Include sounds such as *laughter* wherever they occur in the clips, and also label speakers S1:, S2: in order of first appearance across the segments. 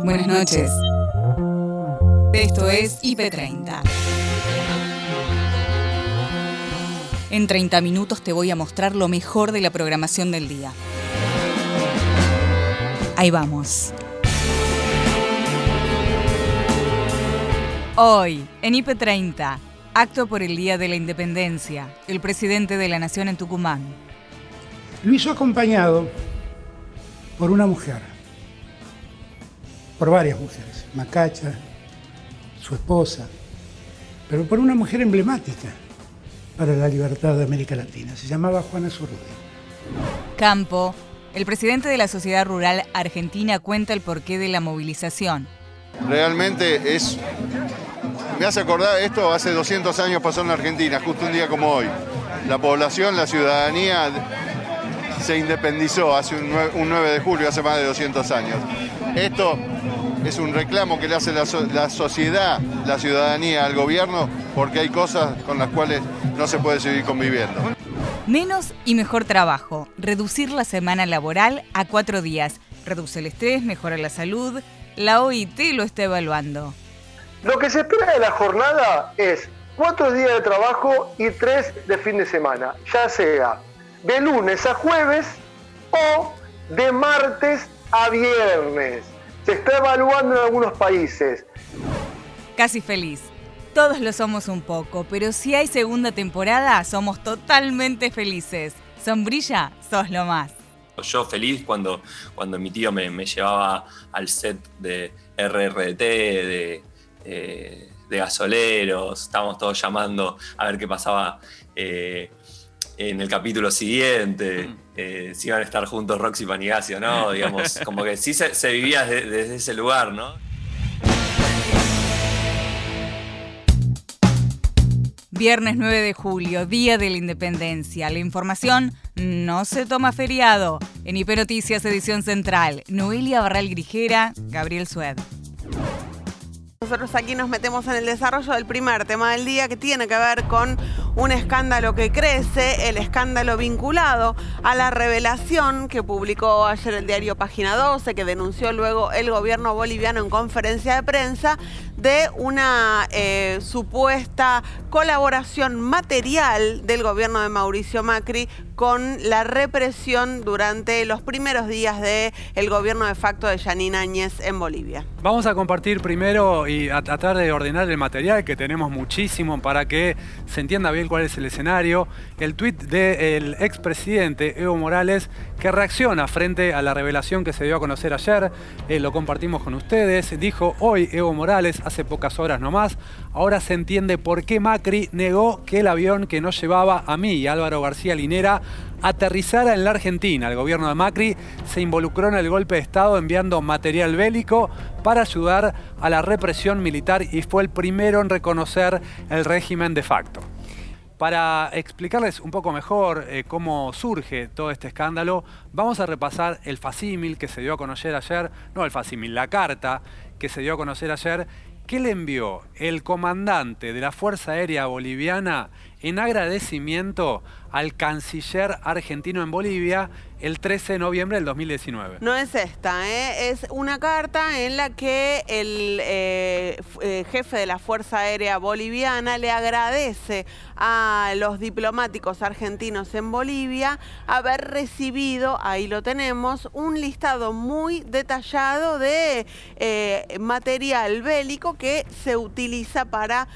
S1: Buenas noches. Esto es IP30. En 30 minutos te voy a mostrar lo mejor de la programación del día. Ahí vamos. Hoy, en IP30, acto por el Día de la Independencia, el presidente de la Nación en Tucumán.
S2: Lo hizo acompañado por una mujer, por varias mujeres, Macacha, su esposa, pero por una mujer emblemática para la libertad de América Latina. Se llamaba Juana Zurduy.
S1: Campo, el presidente de la Sociedad Rural Argentina cuenta el porqué de la movilización.
S3: Realmente es... Me hace acordar, esto hace 200 años pasó en Argentina, justo un día como hoy. La población, la ciudadanía se independizó hace un 9, de julio, hace más de 200 años. Esto es un reclamo que le hace la, la, sociedad, la ciudadanía al gobierno, porque hay cosas con las cuales no se puede seguir conviviendo.
S1: Menos y mejor trabajo. Reducir la semana laboral a cuatro días. Reduce el estrés, mejora la salud. La OIT lo está evaluando.
S4: Lo que se espera de la jornada es cuatro días de trabajo y tres de fin de semana, ya sea de lunes a jueves o de martes a viernes. Se está evaluando en algunos países.
S1: Casi feliz. Todos lo somos un poco, pero si hay segunda temporada, somos totalmente felices. Sombrilla, sos lo más.
S5: Yo feliz cuando, cuando mi tío me, llevaba al set de RRT, de, eh, de gasoleros, estábamos todos llamando a ver qué pasaba eh, en el capítulo siguiente, eh, si iban a estar juntos Roxy Panigasio, ¿no? Digamos, *laughs* como que sí se, vivía desde, ese lugar, ¿no?
S1: Viernes 9 de julio, Día de la Independencia. La información no se toma feriado. En Noticias, edición central, Noelia Barral Grijera, Gabriel Sued.
S6: Nosotros aquí nos metemos en el desarrollo del primer tema del día que tiene que ver con un escándalo que crece, el escándalo vinculado a la revelación que publicó ayer el diario Página 12, que denunció luego el gobierno boliviano en conferencia de prensa de una eh, supuesta colaboración material del gobierno de Mauricio Macri con la represión durante los primeros días del el gobierno de facto de Yanine Áñez en Bolivia.
S7: Vamos a compartir primero y a tratar de ordenar el material, que tenemos muchísimo para que se entienda bien cuál es el escenario. El tuit del expresidente Evo Morales que reacciona frente a la revelación que se dio a conocer ayer. Eh, lo compartimos con ustedes. Dijo hoy Evo Morales, hace pocas horas nomás, ahora se entiende por qué Macri negó que el avión que nos llevaba a mí y Álvaro García Linera aterrizara en la Argentina. El gobierno de Macri se involucró en el golpe de Estado enviando material bélico para ayudar a la represión militar y fue el primero en reconocer el régimen de facto. Para explicarles un poco mejor eh, cómo surge todo este escándalo, vamos a repasar el facímil que se dio a conocer ayer, no el facímil, la carta que se dio a conocer ayer, que le envió el comandante de la Fuerza Aérea Boliviana en agradecimiento al canciller argentino en Bolivia el 13 de noviembre del 2019.
S6: No es esta, ¿eh? es una carta en la que el eh, eh, jefe de la Fuerza Aérea Boliviana le agradece a los diplomáticos argentinos en Bolivia haber recibido, ahí lo tenemos, un listado muy detallado de material bélico que se utiliza para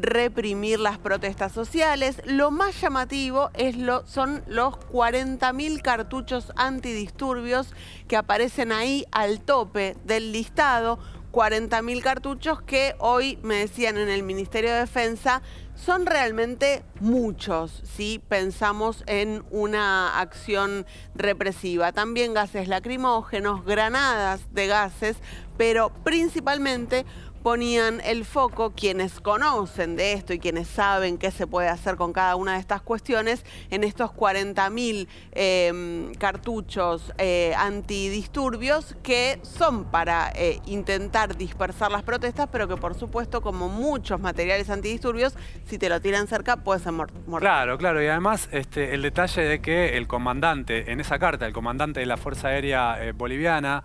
S6: reprimir las protestas sociales. Lo más llamativo es lo, son los 40.000 cartuchos antidisturbios que aparecen ahí al tope del listado. 40.000 cartuchos que hoy me decían en el Ministerio de Defensa son realmente muchos si pensamos en una acción represiva. También gases lacrimógenos, granadas de gases, pero principalmente ponían el foco quienes conocen de esto y quienes saben qué se puede hacer con cada una de estas cuestiones en estos 40.000 em, cartuchos eh, antidisturbios que son para eh, intentar dispersar las protestas, pero que por supuesto como muchos materiales antidisturbios, si te lo tiran cerca puede ser mortal.
S7: Claro, claro, y además este, el detalle de que el comandante, en esa carta, el comandante de la Fuerza Aérea eh, Boliviana,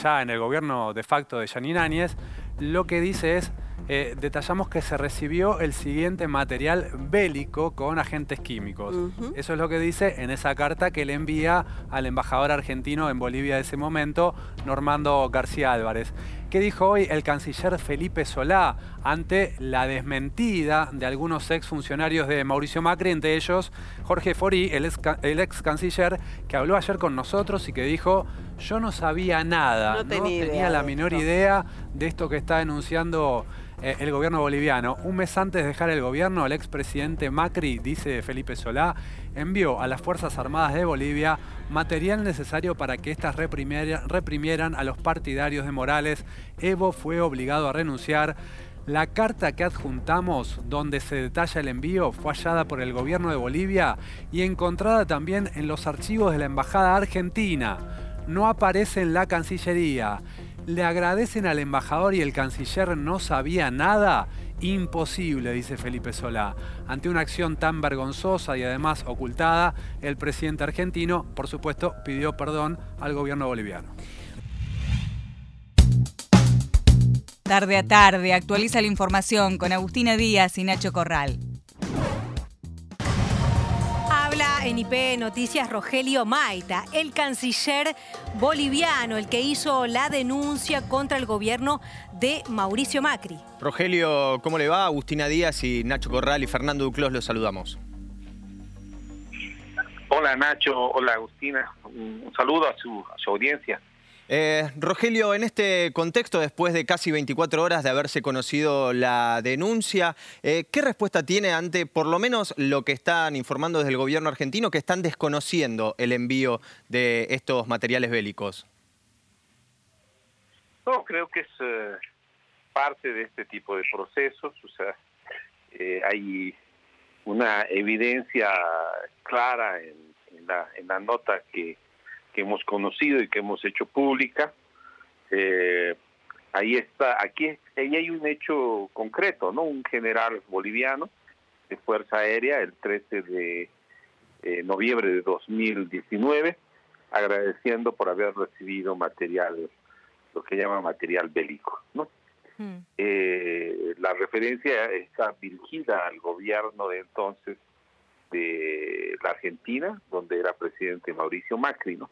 S7: ya en el gobierno de facto de Yanine Áñez, lo que dice es eh, detallamos que se recibió el siguiente material bélico con agentes químicos. Eso es lo que dice en esa carta que le envía al embajador argentino en Bolivia de ese momento, Normando García Álvarez. ¿Qué dijo hoy el canciller Felipe Solá ante la desmentida de algunos exfuncionarios de Mauricio Macri, entre ellos Jorge Fori, el ex, canciller, que habló ayer con nosotros y que dijo, yo no sabía nada, no, tenía, la menor idea de esto que está denunciando eh, el gobierno boliviano. Un mes antes de dejar el gobierno, el expresidente Macri, dice Felipe Solá, envió a las Fuerzas Armadas de Bolivia material necesario para que éstas reprimieran a los partidarios de Morales. Evo fue obligado a renunciar. La carta que adjuntamos, donde se detalla el envío, fue hallada por el gobierno de Bolivia y encontrada también en los archivos de la Embajada Argentina. No aparece en la Cancillería le agradecen al embajador y el canciller no sabía nada. Imposible, dice Felipe Solá. Ante una acción tan vergonzosa y además ocultada, el presidente argentino, por supuesto, pidió perdón al gobierno boliviano.
S1: Tarde a tarde, actualiza la información con Agustina Díaz y Nacho Corral.
S8: En IP Noticias Rogelio Maita, el canciller boliviano, el que hizo la denuncia contra el gobierno de Mauricio Macri.
S9: Rogelio, ¿cómo le va? Agustina Díaz y Nacho Corral y Fernando Duclos los saludamos.
S10: Hola Nacho, hola Agustina, un saludo a su, a su audiencia.
S9: Eh, Rogelio, en este contexto, después de casi 24 horas de haberse conocido la denuncia, eh, ¿qué respuesta tiene ante por lo menos lo que están informando desde el gobierno argentino, que están desconociendo el envío de estos materiales bélicos?
S10: No, creo que es eh, parte de este tipo de procesos, o sea, hay una evidencia clara en la nota que que hemos conocido y que hemos hecho pública. Eh, ahí está, aquí ahí hay un hecho concreto, ¿no? Un general boliviano de Fuerza Aérea el 13 de eh, noviembre de 2019, agradeciendo por haber recibido material, lo que llama material bélico, ¿no? Hmm. Eh, la referencia está dirigida al gobierno de entonces de la Argentina, donde era presidente Mauricio Macri, ¿no?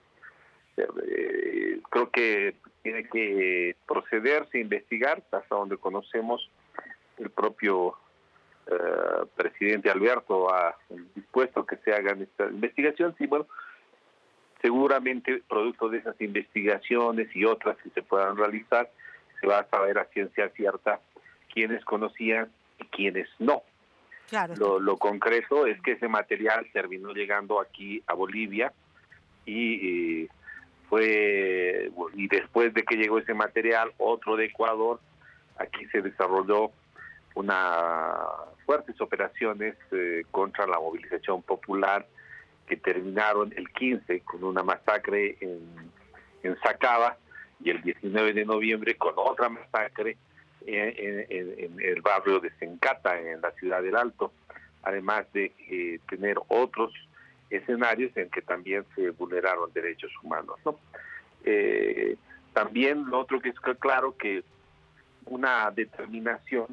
S10: Eh, creo que tiene que procederse a investigar hasta donde conocemos el propio eh, presidente Alberto ha dispuesto que se hagan esta investigación. Sí, bueno, seguramente producto de esas investigaciones y otras que se puedan realizar, se va a saber a ciencia cierta quiénes conocían y quiénes no. Claro. Lo, lo concreto es que ese material terminó llegando aquí a Bolivia y eh, fue y después de que llegó ese material, otro de Ecuador, aquí se desarrolló una fuertes operaciones eh, contra la movilización popular que terminaron el 15 con una masacre en, en Sacaba y el 19 de noviembre con otra masacre en, en, el barrio de Sencata, en la ciudad del Alto, además de eh, tener otros escenarios en que también se vulneraron derechos humanos. ¿no? Eh, también lo otro que es claro que una determinación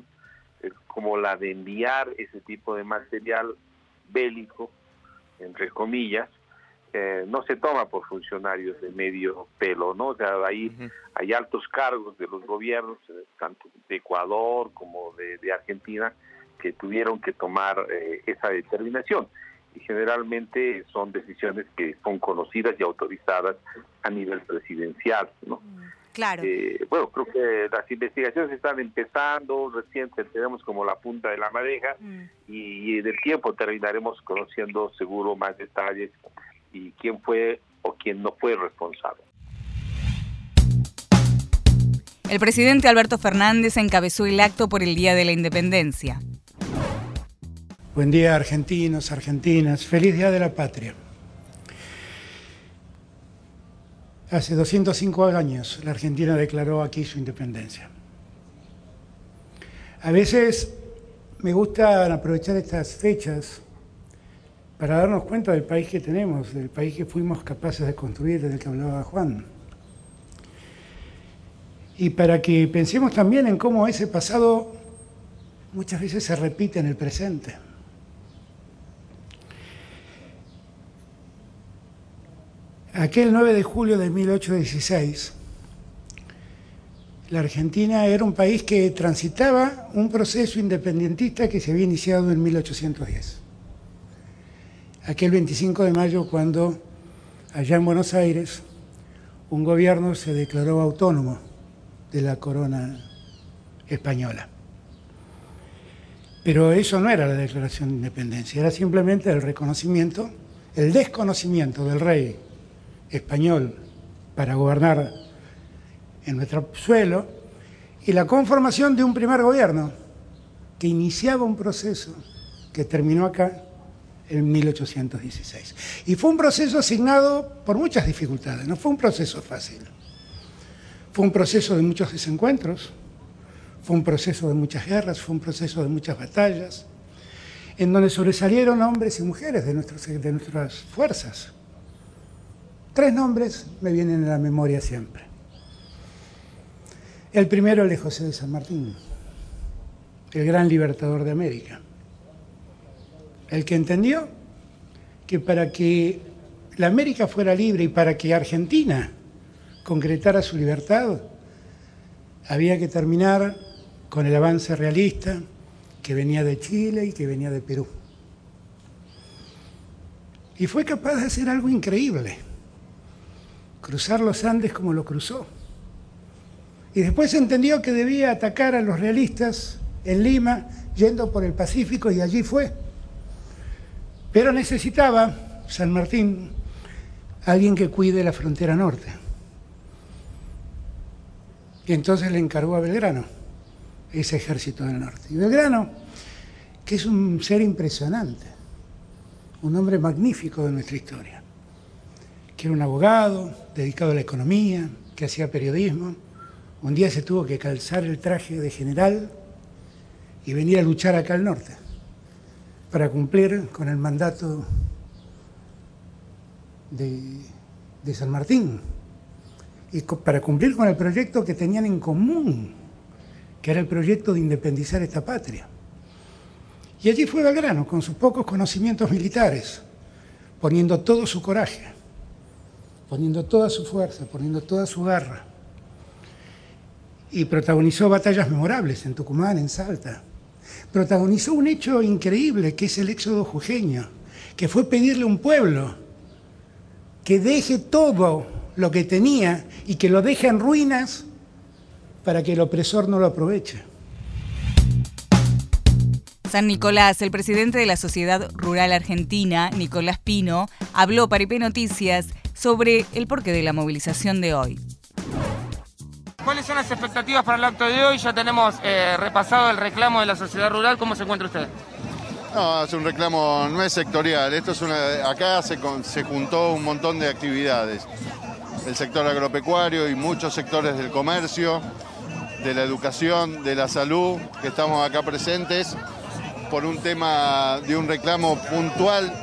S10: eh, como la de enviar ese tipo de material bélico, entre comillas, eh, no se toma por funcionarios de medio pelo, ¿no? O sea, ahí hay altos cargos de los gobiernos, tanto de Ecuador como de, de Argentina, que tuvieron que tomar esa determinación y generalmente son decisiones que son conocidas y autorizadas a nivel presidencial, ¿no? Mm,
S8: claro.
S10: Eh, bueno, creo que las investigaciones están empezando, recién tenemos como la punta de la madeja mm. y, en el tiempo terminaremos conociendo seguro más detalles y quién fue o quién no fue responsable.
S1: El presidente Alberto Fernández encabezó el acto por el Día de la Independencia.
S2: Buen día argentinos, argentinas, feliz Día de la Patria. Hace 205 años la Argentina declaró aquí su independencia. A veces me gusta aprovechar estas fechas para darnos cuenta del país que tenemos, del país que fuimos capaces de construir, desde el que hablaba Juan. y para que pensemos también en cómo ese pasado muchas veces se repite en el presente. Aquel 9 de julio de 1816, la Argentina era un país que transitaba un proceso independentista que se había iniciado en 1810. Aquel 25 de mayo cuando allá en Buenos Aires un gobierno se declaró autónomo de la corona española. Pero eso no era la declaración de independencia, era simplemente el reconocimiento, el desconocimiento del rey español para gobernar en nuestro suelo y la conformación de un primer gobierno que iniciaba un proceso que terminó acá en 1816. Y fue un proceso asignado por muchas dificultades, no fue un proceso fácil. Fue un proceso de muchos desencuentros, fue un proceso de muchas guerras, fue un proceso de muchas batallas, en donde sobresalieron hombres y mujeres de, de nuestras fuerzas. Tres nombres me vienen a la memoria siempre. El primero, el de José de San Martín, el gran libertador de América. El que entendió que para que la América fuera libre y para que Argentina concretara su libertad, había que terminar con el avance realista que venía de Chile y que venía de Perú. Y fue capaz de hacer algo increíble, cruzar los Andes como lo cruzó y después entendió que debía atacar a los realistas en Lima, yendo por el Pacífico, y allí fue. Pero necesitaba San Martín alguien que cuide la frontera norte. Y entonces le encargó a Belgrano ese ejército del norte. Y Belgrano, que es un ser impresionante, un hombre magnífico de nuestra historia, que era un abogado dedicado a la economía, que hacía periodismo, un día se tuvo que calzar el traje de general y venir a luchar acá al norte para cumplir con el mandato de, San Martín y para cumplir con el proyecto que tenían en común, que era el proyecto de independizar esta patria. Y allí fue Belgrano, con sus pocos conocimientos militares, poniendo todo su coraje, poniendo toda su fuerza, poniendo toda su garra y protagonizó batallas memorables en Tucumán, en Salta. Protagonizó un hecho increíble que es el éxodo jujeño, que fue pedirle a un pueblo que deje todo lo que tenía y que lo deje en ruinas para que el opresor no lo aproveche.
S1: San Nicolás, el presidente de la Sociedad Rural Argentina, Nicolás Pino, habló para IP Noticias sobre el porqué de la movilización de hoy.
S11: ¿Cuáles son las expectativas para el acto de hoy? Ya tenemos eh, repasado el reclamo de la sociedad rural. ¿Cómo se encuentra usted?
S3: No, es un reclamo, no es sectorial. Esto es una, acá se, se juntó un montón de actividades. El sector agropecuario y muchos sectores del comercio, de la educación, de la salud, que estamos acá presentes por un tema de un reclamo puntual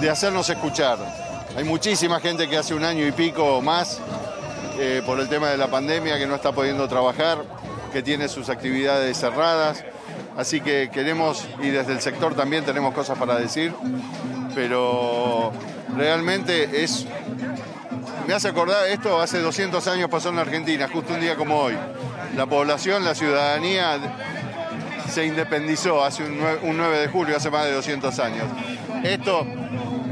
S3: de hacernos escuchar. Hay muchísima gente que hace un año y pico más eh, por el tema de la pandemia que no está pudiendo trabajar, que tiene sus actividades cerradas. Así que queremos, y desde el sector también tenemos cosas para decir, pero realmente es... Me hace acordar, esto hace 200 años pasó en Argentina, justo un día como hoy. La población, la ciudadanía se independizó hace un 9, de julio, hace más de 200 años. Esto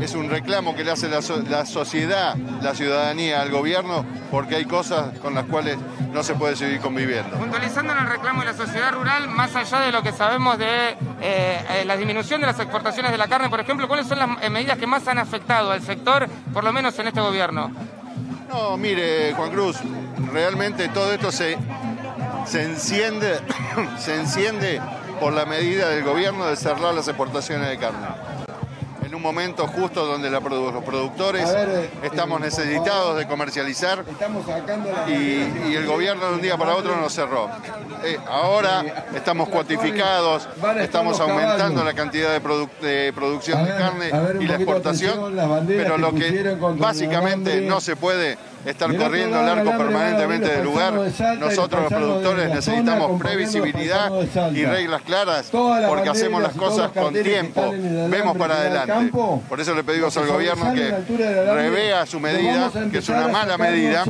S3: es un reclamo que le hace la, sociedad, la ciudadanía al gobierno, porque hay cosas con las cuales no se puede seguir conviviendo.
S11: Puntualizando en el reclamo de la sociedad rural, más allá de lo que sabemos de eh, eh, la disminución de las exportaciones de la carne, por ejemplo, ¿cuáles son las eh, medidas que más han afectado al sector, por lo menos en este gobierno?
S3: No, mire, Juan Cruz, realmente todo esto se, se enciende, *coughs* se enciende por la medida del gobierno de cerrar las exportaciones de carne en un momento justo donde los productores eh, estamos necesitados de comercializar y, el gobierno de un día para otro nos cerró. Eh, ahora estamos cuantificados, estamos aumentando la cantidad de, producción de carne y la exportación, pero lo que básicamente no se puede estar corriendo el arco permanentemente del lugar. Nosotros los productores necesitamos previsibilidad y reglas claras porque hacemos las cosas con tiempo, vemos para adelante. Por eso le pedimos al gobierno que revea su medida, que es una mala medida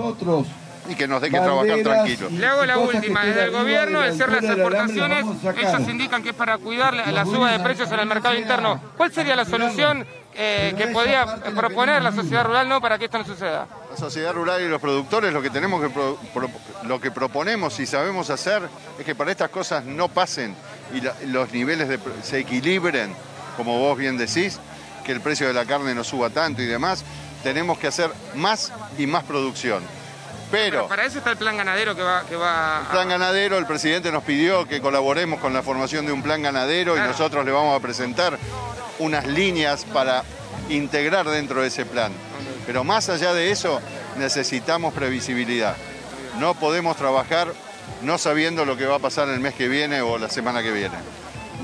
S3: y que nos deje trabajar tranquilos.
S11: Le hago la última. Desde el gobierno, de ser las exportaciones, ellos indican que es para cuidar la suba de precios en el mercado interno. ¿Cuál sería la solución eh, que podía proponer la sociedad rural no para que esto no suceda?
S3: La sociedad rural y los productores lo que tenemos que lo que proponemos y sabemos hacer es que para estas cosas no pasen y los niveles se equilibren, como vos bien decís, que el precio de la carne no suba tanto y demás. Tenemos que hacer más y más producción. Pero,
S11: para eso está el plan ganadero que va, que va
S3: El plan ganadero, el presidente nos pidió que colaboremos con la formación de un plan ganadero y nosotros le vamos a presentar unas líneas para integrar dentro de ese plan. Pero más allá de eso, necesitamos previsibilidad. No podemos trabajar no sabiendo lo que va a pasar el mes que viene o la semana que viene.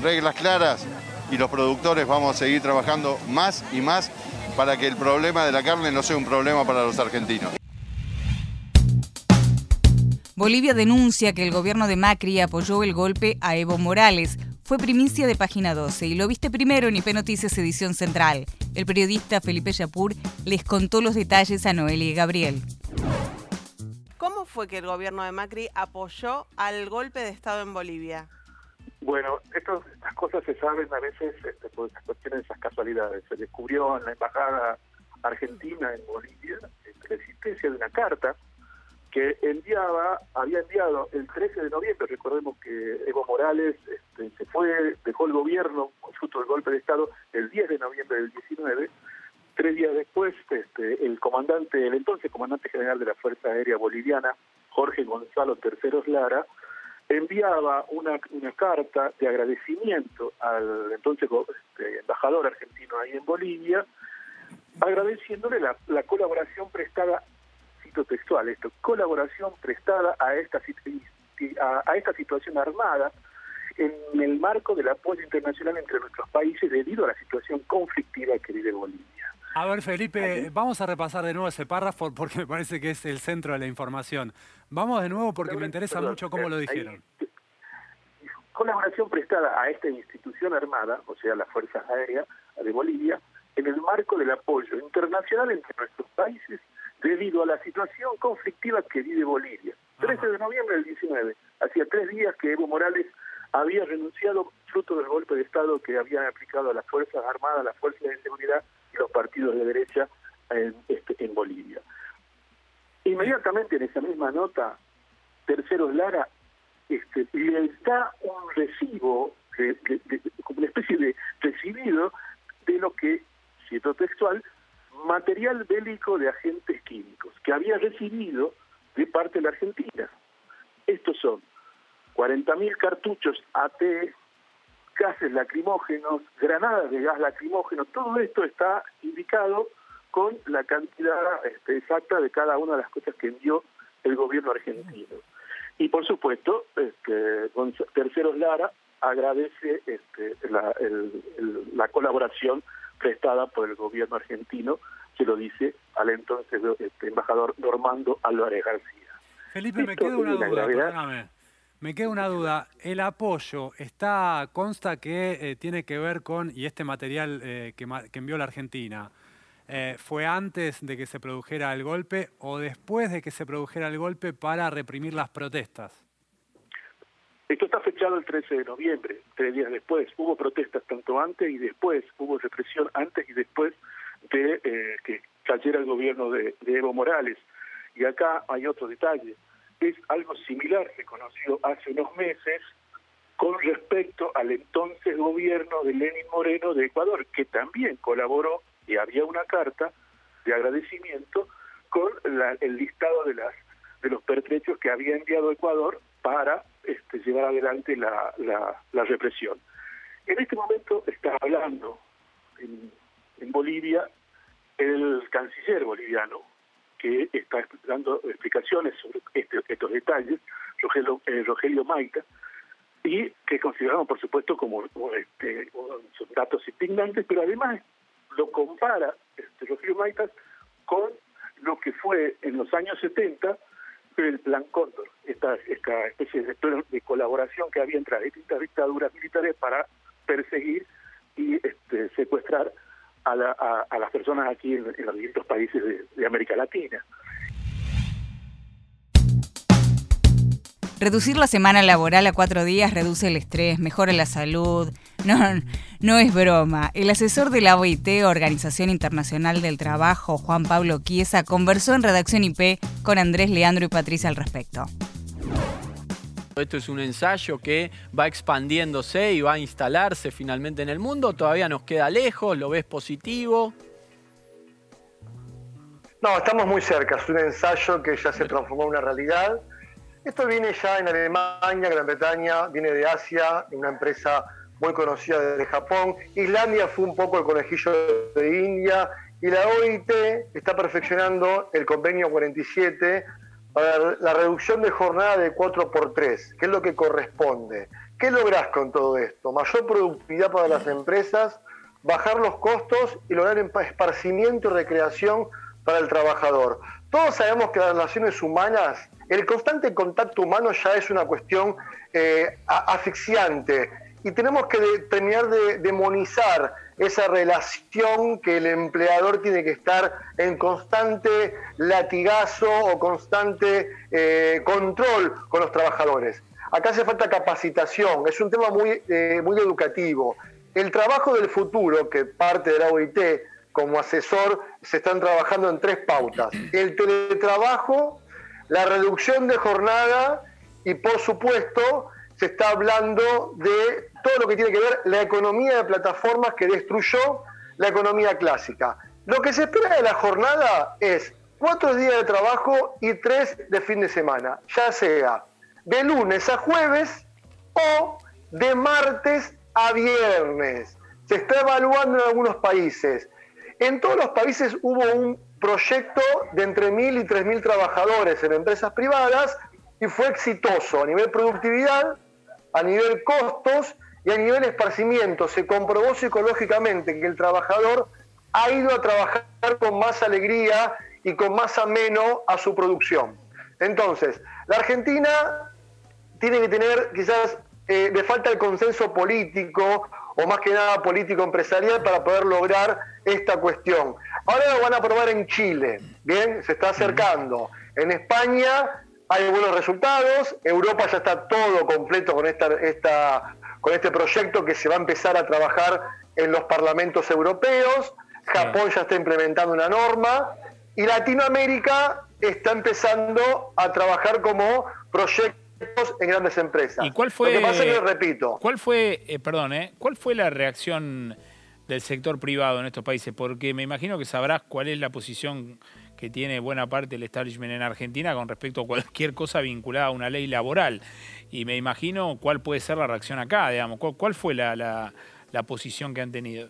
S3: Reglas claras y los productores vamos a seguir trabajando más y más para que el problema de la carne no sea un problema para los argentinos.
S1: Bolivia denuncia que el gobierno de Macri apoyó el golpe a Evo Morales. Fue primicia de página 12 y lo viste primero en IP Noticias Edición Central. El periodista Felipe Yapur les contó los detalles a Noelia y Gabriel.
S6: ¿Cómo fue que el gobierno de Macri apoyó al golpe de Estado en Bolivia?
S12: Bueno, estas cosas se saben a veces este, por estas cuestiones, esas casualidades. Se descubrió en la embajada argentina en Bolivia la existencia de una carta que enviaba, había enviado el 13 de noviembre, recordemos que Evo Morales este, se fue, dejó el gobierno, fruto del golpe de Estado, el 10 de noviembre del 19, tres días después, este, el comandante, el entonces comandante general de la Fuerza Aérea Boliviana, Jorge Gonzalo Terceros Lara, enviaba una, una carta de agradecimiento al entonces este, embajador argentino ahí en Bolivia, agradeciéndole la, la colaboración prestada textual esto, colaboración prestada a esta, a, esta situación armada en el marco del apoyo internacional entre nuestros países debido a la situación conflictiva que vive Bolivia.
S7: A ver, Felipe, vamos a repasar de nuevo ese párrafo porque me parece que es el centro de la información. Vamos de nuevo porque me interesa mucho cómo lo dijeron.
S12: colaboración prestada a esta institución armada, o sea, las Fuerzas Aéreas de Bolivia, en el marco del apoyo internacional entre nuestros países debido a la situación conflictiva que vive Bolivia. 13 de noviembre del 19, hacía tres días que Evo Morales había renunciado fruto del golpe de Estado que habían aplicado a las Fuerzas Armadas, las Fuerzas de Seguridad y los partidos de derecha en, este, en Bolivia. Inmediatamente en esa misma nota, Terceros Lara este, le da un recibo, como una especie de recibido de lo que, cierto textual, material bélico de agentes químicos que había recibido de parte de la Argentina. Estos son 40.000 cartuchos AT, gases lacrimógenos, granadas de gas lacrimógeno, todo esto está indicado con la cantidad este, exacta de cada una de las cosas que envió el gobierno argentino. Y por supuesto, este, Terceros Lara agradece este, la, la colaboración prestada por el gobierno argentino, se lo dice al entonces este, embajador Normando Álvarez García.
S7: Felipe, me queda una duda, Me queda una duda. El apoyo está consta que eh, tiene que ver con, y este material eh, que, envió la Argentina, eh, ¿fue antes de que se produjera el golpe o después de que se produjera el golpe para reprimir las protestas?
S12: Esto está fechado el 13 de noviembre, tres días después. Hubo protestas tanto antes y después, hubo represión antes y después de eh, que cayera el gobierno de, Evo Morales. Y acá hay otro detalle. Es algo similar se conoció hace unos meses con respecto al entonces gobierno de Lenin Moreno de Ecuador, que también colaboró y había una carta de agradecimiento con el listado de las de los pertrechos que había enviado Ecuador para este, llevar adelante la, la, represión. En este momento está hablando en, Bolivia el canciller boliviano, que está dando explicaciones sobre este, estos detalles, Rogelio, eh, Rogelio Maita, y que consideramos, por supuesto, como, este, datos indignantes, pero además lo compara este, Rogelio Maita con lo que fue en los años 70 el Plan Cóndor, esta, esta especie de, colaboración que había entre las distintas dictaduras militares para perseguir y este, secuestrar a, las personas aquí en, los distintos países de América Latina.
S1: Reducir la semana laboral a cuatro días reduce el estrés, mejora la salud. *laughs* No, no es broma. El asesor de la OIT, Organización Internacional del Trabajo, Juan Pablo Chiesa, conversó en Redacción IP con Andrés Leandro y Patricia al respecto.
S13: Esto es un ensayo que va expandiéndose y va a instalarse finalmente en el mundo. Todavía nos queda lejos, lo ves positivo.
S4: No, estamos muy cerca. Es un ensayo que ya se transformó en una realidad esto viene ya en Alemania, Gran Bretaña, viene de Asia, una empresa muy conocida de Japón. Islandia fue un poco el conejillo de India y la OIT está perfeccionando el convenio 47 para la reducción de jornada de 4 por 3, que es lo que corresponde. ¿Qué lográs con todo esto? Mayor productividad para las empresas, bajar los costos y lograr esparcimiento y recreación para el trabajador. Todos sabemos que las relaciones humanas el constante contacto humano ya es una cuestión eh, asfixiante y tenemos que terminar de demonizar esa relación que el empleador tiene que estar en constante latigazo o constante eh, control con los trabajadores. Acá hace falta capacitación, es un tema muy, eh, muy educativo. El trabajo del futuro, que parte de la OIT como asesor, se están trabajando en tres pautas. El teletrabajo, la reducción de jornada y por supuesto se está hablando de todo lo que tiene que ver la economía de plataformas que destruyó la economía clásica. Lo que se espera de la jornada es cuatro días de trabajo y tres de fin de semana, ya sea de lunes a jueves o de martes a viernes. Se está evaluando en algunos países. En todos los países hubo un proyecto de entre mil y tres mil trabajadores en empresas privadas y fue exitoso a nivel productividad, a nivel costos y a nivel esparcimiento. Se comprobó psicológicamente que el trabajador ha ido a trabajar con más alegría y con más ameno a su producción. Entonces, la Argentina tiene que tener quizás eh, le falta el consenso político o más que nada político empresarial para poder lograr esta cuestión. Ahora lo van a probar en Chile, bien, se está acercando. En España hay buenos resultados, Europa ya está todo completo con, esta, esta, con este proyecto que se va a empezar a trabajar en los parlamentos europeos, Japón ya está implementando una norma y Latinoamérica está empezando a trabajar como proyectos en grandes empresas.
S14: ¿Y cuál fue,
S4: Lo que pasa es que, repito,
S14: ¿cuál fue, eh, perdón, eh, cuál fue la reacción del sector privado en estos países? Porque me imagino que sabrás cuál es la posición que tiene buena parte del establishment en Argentina con respecto a cualquier cosa vinculada a una ley laboral. Y me imagino cuál puede ser la reacción acá, digamos. ¿Cuál, fue la, la, la posición que han tenido?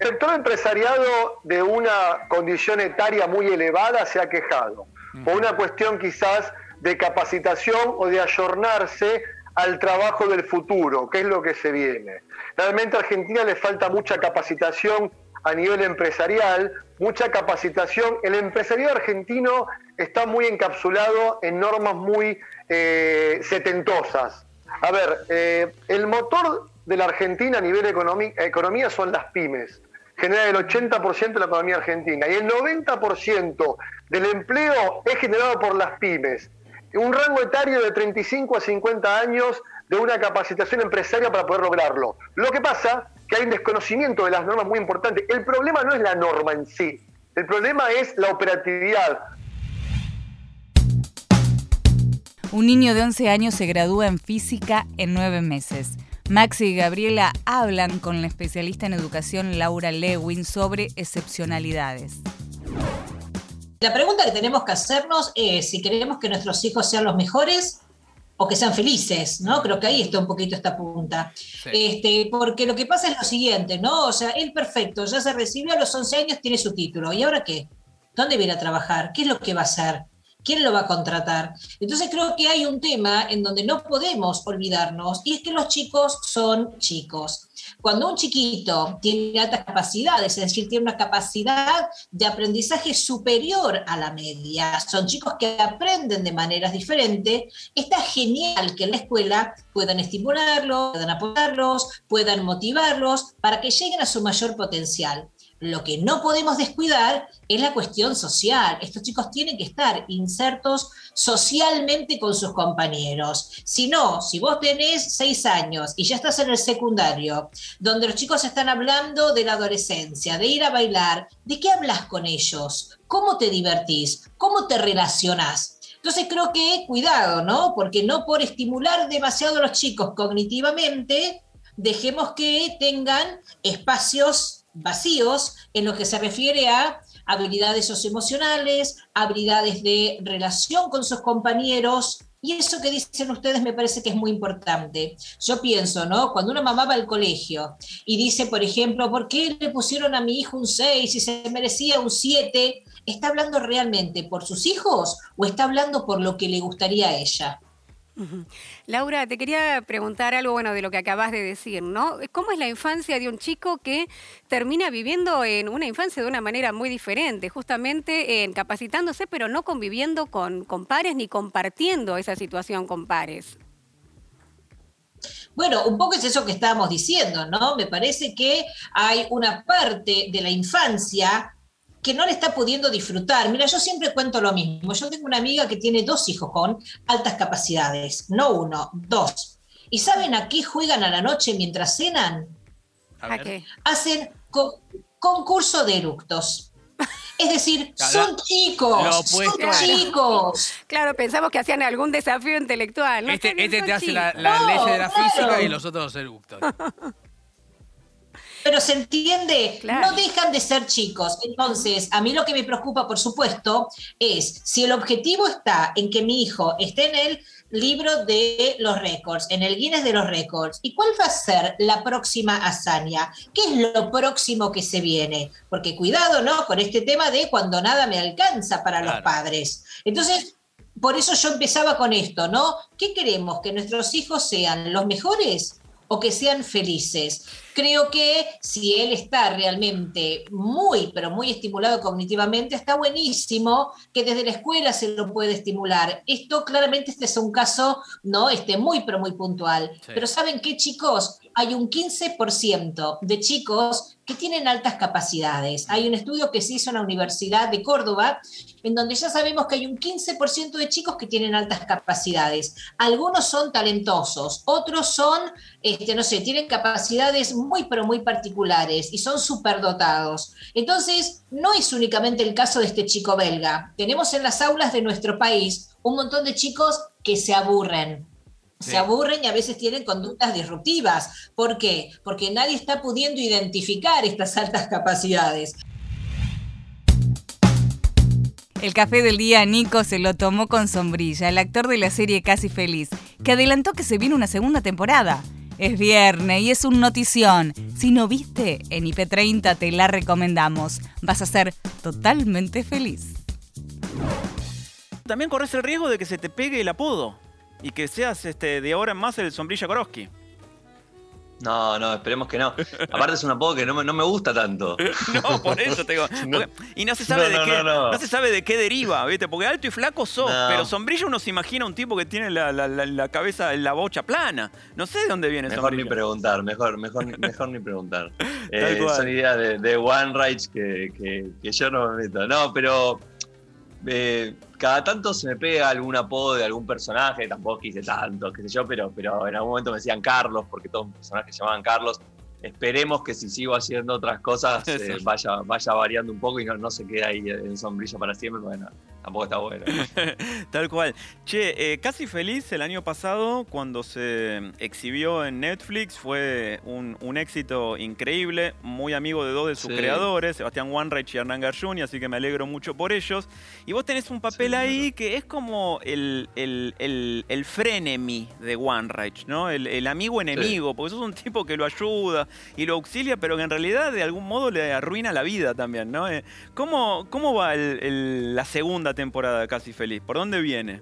S4: El sector empresariado de una condición etaria muy elevada se ha quejado por una cuestión quizás de capacitación o de ayornarse al trabajo del futuro, que es lo que se viene. Realmente a Argentina le falta mucha capacitación a nivel empresarial, mucha capacitación. El empresariado argentino está muy encapsulado en normas muy eh, setentosas. A ver, eh, el motor de la Argentina a nivel economía son las pymes. Genera el 80% de la economía argentina y el 90% del empleo es generado por las pymes un rango etario de 35 a 50 años de una capacitación empresaria para poder lograrlo. Lo que pasa que hay un desconocimiento de las normas muy importante. El problema no es la norma en sí, el problema es la operatividad.
S1: Un niño de 11 años se gradúa en física en nueve meses. Maxi y Gabriela hablan con la especialista en educación Laura Lewin sobre excepcionalidades.
S15: La pregunta que tenemos que hacernos es si queremos que nuestros hijos sean los mejores o que sean felices, ¿no? Creo que ahí está un poquito esta punta. Este, porque lo que pasa es lo siguiente, ¿no? O sea, él perfecto, ya se recibió a los 11 años, tiene su título. ¿Y ahora qué? ¿Dónde viene a trabajar? ¿Qué es lo que va a hacer? ¿Quién lo va a contratar? Entonces creo que hay un tema en donde no podemos olvidarnos y es que los chicos son chicos. Cuando un chiquito tiene altas capacidades, es decir, tiene una capacidad de aprendizaje superior a la media, son chicos que aprenden de maneras diferentes, está genial que en la escuela puedan estimularlos, puedan apoyarlos, puedan motivarlos para que lleguen a su mayor potencial. Lo que no podemos descuidar es la cuestión social. Estos chicos tienen que estar insertos socialmente con sus compañeros. Si no, si vos tenés seis años y ya estás en el secundario, donde los chicos están hablando de la adolescencia, de ir a bailar, ¿de qué hablas con ellos? ¿Cómo te divertís? ¿Cómo te relacionás? Entonces creo que cuidado, ¿no? Porque no por estimular demasiado a los chicos cognitivamente, dejemos que tengan espacios vacíos en lo que se refiere a habilidades socioemocionales, habilidades de relación con sus compañeros. Y eso que dicen ustedes me parece que es muy importante. Yo pienso, ¿no? Cuando una mamá va al colegio y dice, por ejemplo, ¿por qué le pusieron a mi hijo un 6 y se merecía un 7? ¿Está hablando realmente por sus hijos o está hablando por lo que le gustaría a ella?
S16: Laura, te quería preguntar algo bueno de lo que acabas de decir, ¿no? ¿Cómo es la infancia de un chico que termina viviendo en una infancia de una manera muy diferente, justamente en capacitándose, pero no conviviendo con, con pares ni compartiendo esa situación con pares?
S15: Bueno, un poco es eso que estábamos diciendo, ¿no? Me parece que hay una parte de la infancia que no le está pudiendo disfrutar. Mira, yo siempre cuento lo mismo. Yo tengo una amiga que tiene dos hijos con altas capacidades, no uno, dos. ¿Y saben a qué juegan a la noche mientras cenan?
S16: ¿A, qué?
S15: Hacen concurso de eructos. Es decir, *laughs* son chicos, son chicos.
S16: Claro, pensamos que hacían algún desafío intelectual.
S17: Este, este te hace la, ley de la física y los otros eructos. *laughs*
S15: pero se entiende, no dejan de ser chicos. Entonces, a mí lo que me preocupa, por supuesto, es si el objetivo está en que mi hijo esté en el libro de los récords, en el Guinness de los récords, ¿y cuál va a ser la próxima hazaña? ¿Qué es lo próximo que se viene? Porque cuidado, ¿no? Con este tema de cuando nada me alcanza para los padres. Entonces, por eso yo empezaba con esto, ¿no? ¿Qué queremos? ¿Que nuestros hijos sean los mejores o que sean felices? Creo que si él está realmente muy, pero muy estimulado cognitivamente, está buenísimo que desde la escuela se lo puede estimular. Esto claramente este es un caso, ¿no? Este muy, pero muy puntual. Pero ¿saben qué, chicos? Hay un 15% de chicos que tienen altas capacidades. Hay un estudio que se hizo en la Universidad de Córdoba, en donde ya sabemos que hay un 15% de chicos que tienen altas capacidades. Algunos son talentosos, otros son, este, no sé, tienen capacidades muy, pero muy particulares y son superdotados. Entonces, no es únicamente el caso de este chico belga. Tenemos en las aulas de nuestro país un montón de chicos que se aburren, se aburren y a veces tienen conductas disruptivas. ¿Por qué? Porque nadie está pudiendo identificar estas *laughs* altas capacidades.
S1: El café del día Nico se lo tomó con sombrilla, el actor de la serie Casi Feliz, que adelantó que se viene una segunda temporada. Es viernes y es un notición. Si no viste, en IP30 te la recomendamos. Vas a ser totalmente feliz.
S18: También corres el riesgo de que se te pegue el apodo y que seas este, de ahora en más el sombrilla Koroski.
S5: No, no, esperemos que no. Aparte es un apodo que no me, no me gusta tanto. *laughs*
S18: no, por eso te digo. *laughs* y no se sabe de qué, no, se sabe de qué deriva, ¿viste? Porque alto y flaco sos, pero sombrilla uno se imagina un tipo que tiene la, la, la, cabeza, la bocha plana. No sé de dónde viene *laughs*
S5: Mejor ni preguntar, mejor, mejor, mejor ni preguntar. Eh, son ideas de, de One Rights que, que, que yo no me meto. No, pero eh, cada tanto se me pega algún apodo de algún personaje, tampoco quise tanto, qué sé yo, pero, pero en algún momento me decían Carlos, porque todos los personajes se llamaban Carlos. Esperemos que si sigo haciendo otras cosas *laughs* eh, vaya, vaya variando un poco y no, no se quede ahí en sombrillo para siempre. Bueno, tampoco está bueno. *laughs*
S18: Tal cual. Che, eh, casi feliz el año pasado cuando se exhibió en Netflix. Fue un, éxito increíble. Muy amigo de dos de sus creadores, Sebastián Wanreich y Hernán Garjuni, así que me alegro mucho por ellos. Y vos tenés un papel ahí que es como el, el, el, frenemy de Wanreich, ¿no? El, amigo enemigo, porque sos un tipo que lo ayuda y lo auxilia, pero que en realidad de algún modo le arruina la vida también, ¿no? Eh, ¿Cómo, cómo va la segunda la temporada de Casi Feliz? ¿Por dónde viene?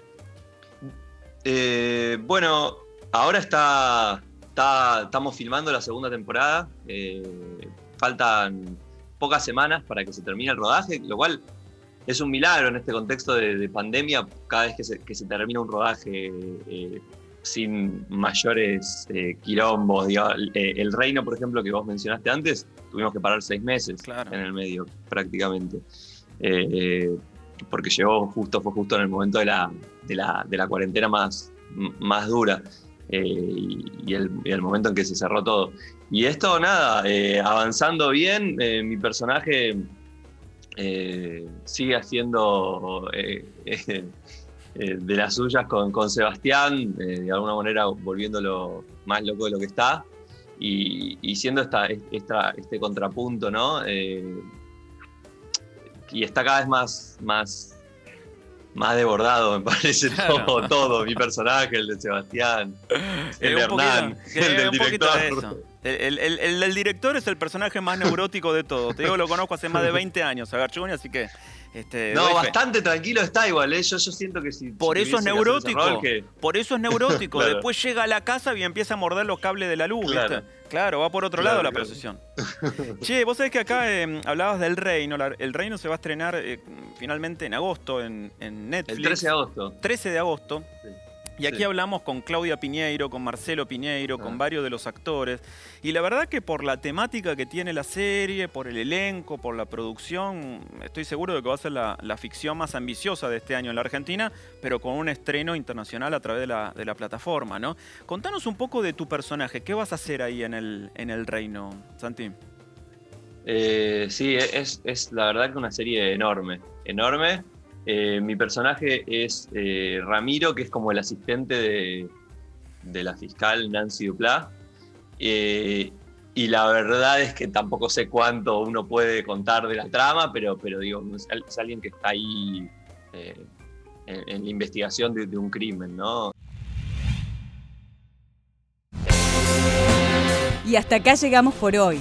S5: Eh, bueno, ahora está, está, estamos filmando la segunda temporada. Eh, faltan pocas semanas para que se termine el rodaje, lo cual es un milagro en este contexto de, pandemia, cada vez que se, que se termina un rodaje eh, sin mayores eh, quilombos. Eh, el reino, por ejemplo, que vos mencionaste antes, tuvimos que parar seis meses en el medio, prácticamente. Porque llegó justo, fue justo en el momento de la, de la, de la cuarentena más, más dura. y, el, y, el, momento en que se cerró todo. Y esto, nada, avanzando bien, mi personaje eh, sigue haciendo eh, *laughs* eh, de las suyas con, con Sebastián, de alguna manera volviéndolo más loco de lo que está y, siendo esta, este contrapunto, ¿no? Y está cada vez más, más, más desbordado, me *laughs* parece todo, todo, mi personaje, el de Sebastián, el de Hernán, el del director.
S18: El, el, director es el personaje más neurótico de todos. Te digo, lo conozco hace más de *laughs* 20 años a Garchuni, así que. Este,
S5: no, bastante tranquilo está igual, ¿eh? yo, yo siento que si.
S18: Por eso es neurótico. Por eso es *laughs* neurótico. Después llega a la casa y empieza a morder los cables de la luz, claro. Claro, va por otro lado la procesión. *laughs* che, vos sabés que acá em, hablabas del Reino. el Reino se va a estrenar eh, finalmente en agosto en, Netflix.
S5: El 13 de agosto.
S18: 13 de agosto. Sí. Y aquí hablamos con Claudia Piñeiro, con Marcelo Piñeiro, con ah. varios de los actores. Y la verdad que por la temática que tiene la serie, por el elenco, por la producción, estoy seguro de que va a ser la, ficción más ambiciosa de este año en la Argentina, pero con un estreno internacional a través de la, plataforma, ¿no? Contanos un poco de tu personaje. ¿Qué vas a hacer ahí en el, en el reino, Santi?
S5: Eh, sí, es, es la verdad que una serie enorme. Enorme eh, mi personaje es eh, Ramiro, que es como el asistente de, la fiscal Nancy Duplá. Eh, y la verdad es que tampoco sé cuánto uno puede contar de la trama, pero, digo, es, alguien que está ahí en, la investigación de, de un crimen, ¿no?
S1: Y hasta acá llegamos por hoy.